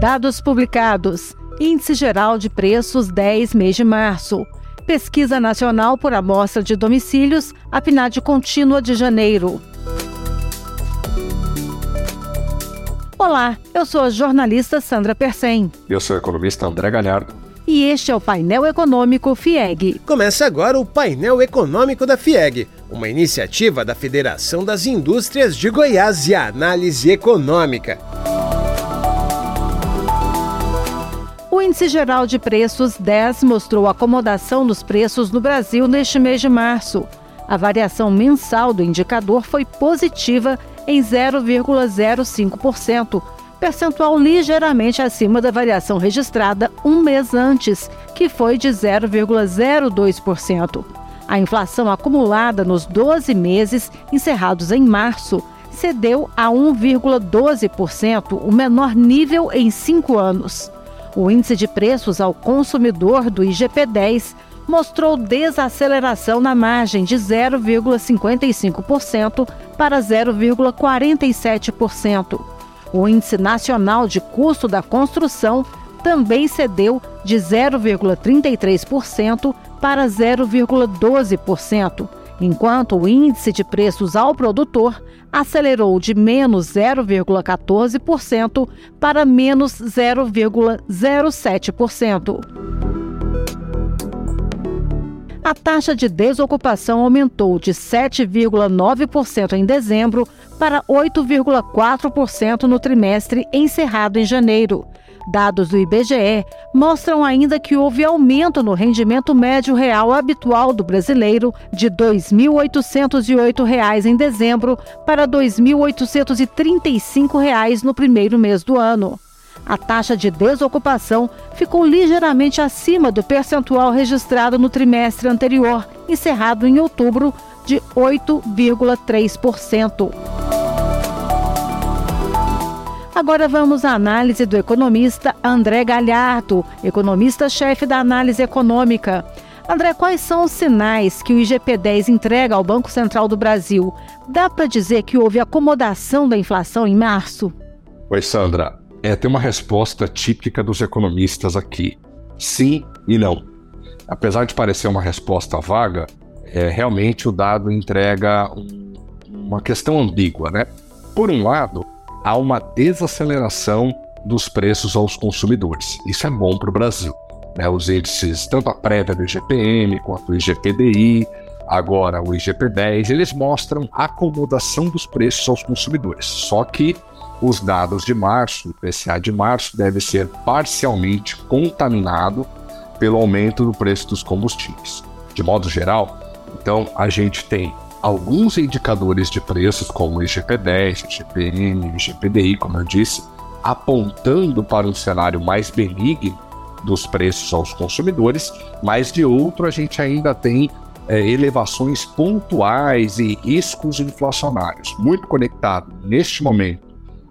Dados publicados. Índice Geral de Preços 10 mês de março. Pesquisa Nacional por Amostra de Domicílios, a PNAD contínua de janeiro. Olá, eu sou a jornalista Sandra Persen. Eu sou o economista André Galhardo. E este é o painel econômico FIEG. Começa agora o painel econômico da FIEG, uma iniciativa da Federação das Indústrias de Goiás e Análise Econômica. Índice Geral de Preços 10 mostrou acomodação dos preços no Brasil neste mês de março. A variação mensal do indicador foi positiva em 0,05%, percentual ligeiramente acima da variação registrada um mês antes, que foi de 0,02%. A inflação acumulada nos 12 meses encerrados em março cedeu a 1,12%, o menor nível em cinco anos. O índice de preços ao consumidor do IGP-10 mostrou desaceleração na margem de 0,55% para 0,47%. O Índice Nacional de Custo da Construção também cedeu de 0,33% para 0,12%, enquanto o índice de preços ao produtor acelerou de menos 0,14% para menos 0,07%. A taxa de desocupação aumentou de 7,9% em dezembro para 8,4% no trimestre encerrado em janeiro. Dados do IBGE mostram ainda que houve aumento no rendimento médio real habitual do brasileiro de R$ 2.808 em dezembro para R$ 2.835 no primeiro mês do ano. A taxa de desocupação ficou ligeiramente acima do percentual registrado no trimestre anterior, encerrado em outubro, de 8,3%. Agora vamos à análise do economista André Galhardo, economista-chefe da análise econômica. André, quais são os sinais que o IGP-10 entrega ao Banco Central do Brasil? Dá para dizer que houve acomodação da inflação em março? Oi, Sandra. É, tem uma resposta típica dos economistas aqui: sim e não. Apesar de parecer uma resposta vaga, é, realmente o dado entrega um, uma questão ambígua, né? Por um lado, há uma desaceleração dos preços aos consumidores. Isso é bom para o Brasil. Né? Os índices, tanto a prévia do IGPM quanto o IGPDI, agora o IGP-10, eles mostram acomodação dos preços aos consumidores. Só que os dados de março, o PCA de março, deve ser parcialmente contaminado pelo aumento do preço dos combustíveis. De modo geral, então a gente tem alguns indicadores de preços, como o IGP-10, IGPM, IGPDI, como eu disse, apontando para um cenário mais benigno dos preços aos consumidores, mas de outro a gente ainda tem é, elevações pontuais e riscos inflacionários, muito conectado neste momento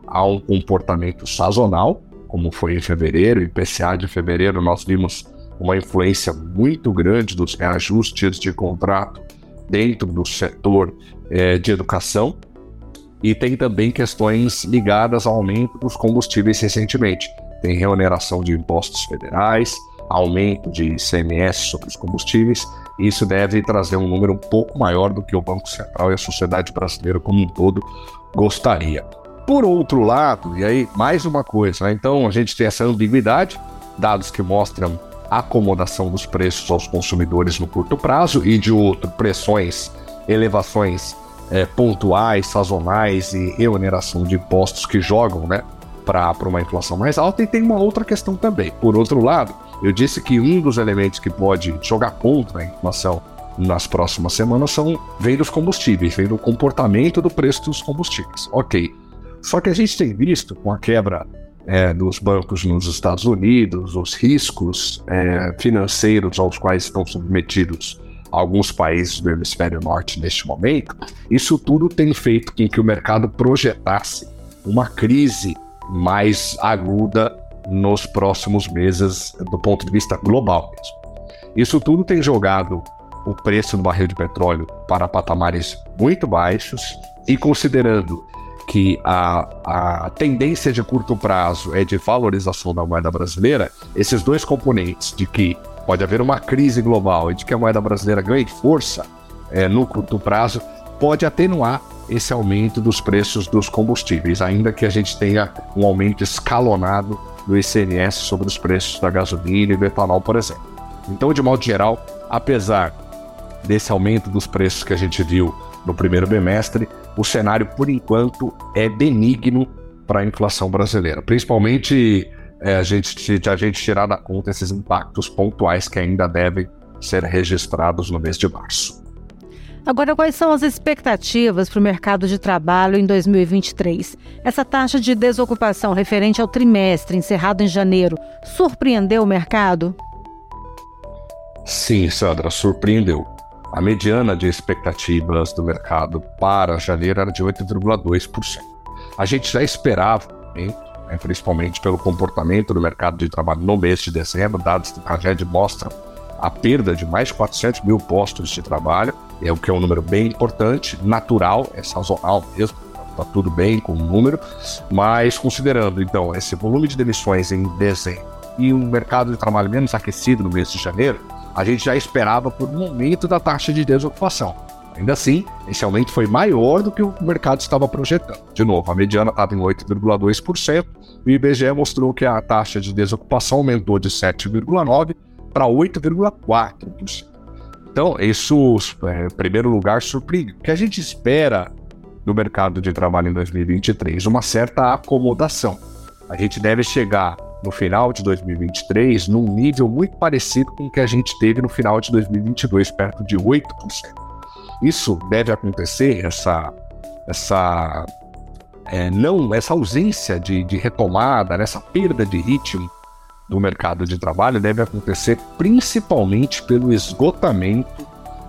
a um comportamento sazonal, como foi em fevereiro, e PCA de fevereiro nós vimos uma influência muito grande dos reajustes de contrato dentro do setor é, de educação e tem também questões ligadas ao aumento dos combustíveis recentemente. Tem reoneração de impostos federais, aumento de ICMS sobre os combustíveis. Isso deve trazer um número um pouco maior do que o Banco Central e a sociedade brasileira como um todo gostaria. Por outro lado, e aí mais uma coisa, né? então a gente tem essa ambiguidade, dados que mostram acomodação dos preços aos consumidores no curto prazo e de outro, pressões, elevações é, pontuais, sazonais e reoneração de impostos que jogam né, para uma inflação mais alta. E tem uma outra questão também. Por outro lado, eu disse que um dos elementos que pode jogar contra a inflação nas próximas semanas são vem dos combustíveis, vem do comportamento do preço dos combustíveis. Ok. Só que a gente tem visto com a quebra é, dos bancos nos Estados Unidos, os riscos é, financeiros aos quais estão submetidos alguns países do hemisfério norte neste momento, isso tudo tem feito com que o mercado projetasse uma crise mais aguda nos próximos meses do ponto de vista global mesmo. Isso tudo tem jogado o preço do barril de petróleo para patamares muito baixos e considerando que a, a tendência de curto prazo é de valorização da moeda brasileira, esses dois componentes de que pode haver uma crise global e de que a moeda brasileira ganhe força é, no curto prazo, pode atenuar esse aumento dos preços dos combustíveis, ainda que a gente tenha um aumento escalonado do ICMS sobre os preços da gasolina e do etanol, por exemplo. Então, de modo geral, apesar desse aumento dos preços que a gente viu no primeiro bimestre, o cenário, por enquanto, é benigno para a inflação brasileira, principalmente é, a, gente, a gente tirar da conta esses impactos pontuais que ainda devem ser registrados no mês de março. Agora, quais são as expectativas para o mercado de trabalho em 2023? Essa taxa de desocupação referente ao trimestre encerrado em janeiro surpreendeu o mercado? Sim, Sandra, surpreendeu. A mediana de expectativas do mercado para janeiro era de 8,2%. A gente já esperava, né, principalmente pelo comportamento do mercado de trabalho no mês de dezembro, dados do CAGED mostram a perda de mais de 400 mil postos de trabalho, é o que é um número bem importante, natural, é sazonal mesmo, está tudo bem com o número, mas considerando então esse volume de demissões em dezembro e um mercado de trabalho menos aquecido no mês de janeiro, a gente já esperava por um aumento da taxa de desocupação. Ainda assim, esse aumento foi maior do que o mercado estava projetando. De novo, a mediana estava em 8,2%, e o IBGE mostrou que a taxa de desocupação aumentou de 7,9% para 8,4%. Então, isso, é, em primeiro lugar, surpreende. O que a gente espera do mercado de trabalho em 2023? Uma certa acomodação. A gente deve chegar no final de 2023 num nível muito parecido com o que a gente teve no final de 2022, perto de 8%. Isso deve acontecer, essa, essa, é, não, essa ausência de, de retomada, essa perda de ritmo do mercado de trabalho deve acontecer principalmente pelo esgotamento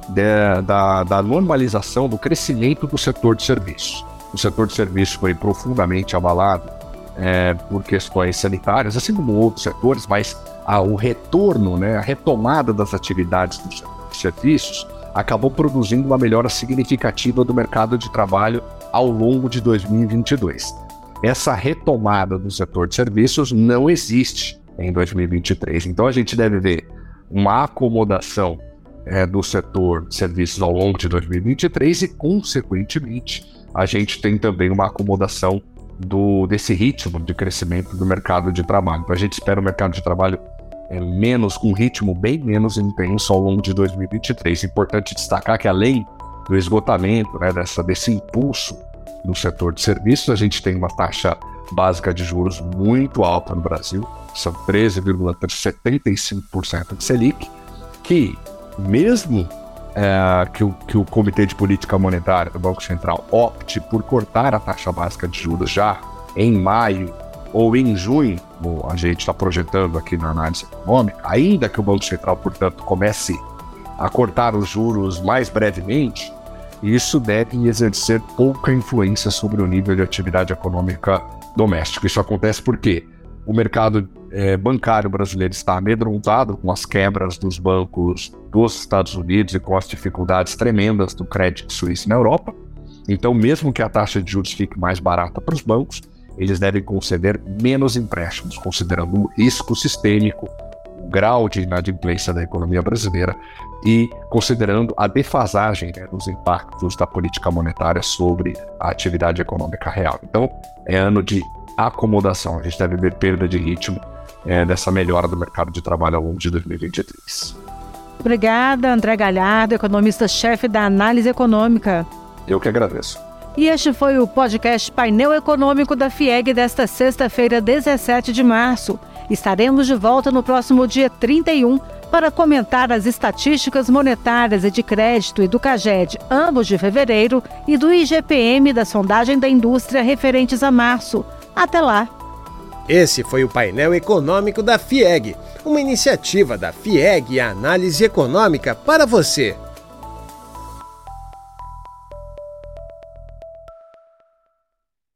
de, da, da normalização do crescimento do setor de serviços. O setor de serviços foi profundamente abalado é, por questões sanitárias, assim como outros setores, mas o retorno, né, a retomada das atividades do setor de serviços acabou produzindo uma melhora significativa do mercado de trabalho ao longo de 2022. Essa retomada do setor de serviços não existe em 2023. Então a gente deve ver uma acomodação é, do setor de serviços ao longo de 2023 e, consequentemente, a gente tem também uma acomodação do, desse ritmo de crescimento do mercado de trabalho. Então a gente espera o mercado de trabalho é, menos, com um ritmo bem menos intenso ao longo de 2023. Importante destacar que além do esgotamento, né, dessa, desse impulso no setor de serviços, a gente tem uma taxa básica de juros muito alta no Brasil, são 13,75% de Selic, que mesmo é, que, o, que o Comitê de Política Monetária do Banco Central opte por cortar a taxa básica de juros já em maio ou em junho, como a gente está projetando aqui na análise econômica, ainda que o Banco Central, portanto, comece a cortar os juros mais brevemente, isso deve exercer pouca influência sobre o nível de atividade econômica doméstico. Isso acontece porque o mercado é, bancário brasileiro está amedrontado com as quebras dos bancos dos Estados Unidos e com as dificuldades tremendas do crédito suíço na Europa. Então, mesmo que a taxa de juros fique mais barata para os bancos, eles devem conceder menos empréstimos, considerando o risco sistêmico, o grau de inadimplência da economia brasileira e considerando a defasagem né, dos impactos da política monetária sobre a atividade econômica real. Então, é ano de acomodação. A gente deve ver perda de ritmo é, dessa melhora do mercado de trabalho ao longo de 2023. Obrigada, André Galhardo, economista-chefe da Análise Econômica. Eu que agradeço. E este foi o podcast Painel Econômico da FIEG desta sexta-feira, 17 de março. Estaremos de volta no próximo dia 31 para comentar as estatísticas monetárias e de crédito e do CAGED, ambos de fevereiro, e do IGPM da sondagem da indústria referentes a março. Até lá! Esse foi o painel econômico da FIEG, uma iniciativa da FIEG e Análise Econômica para você.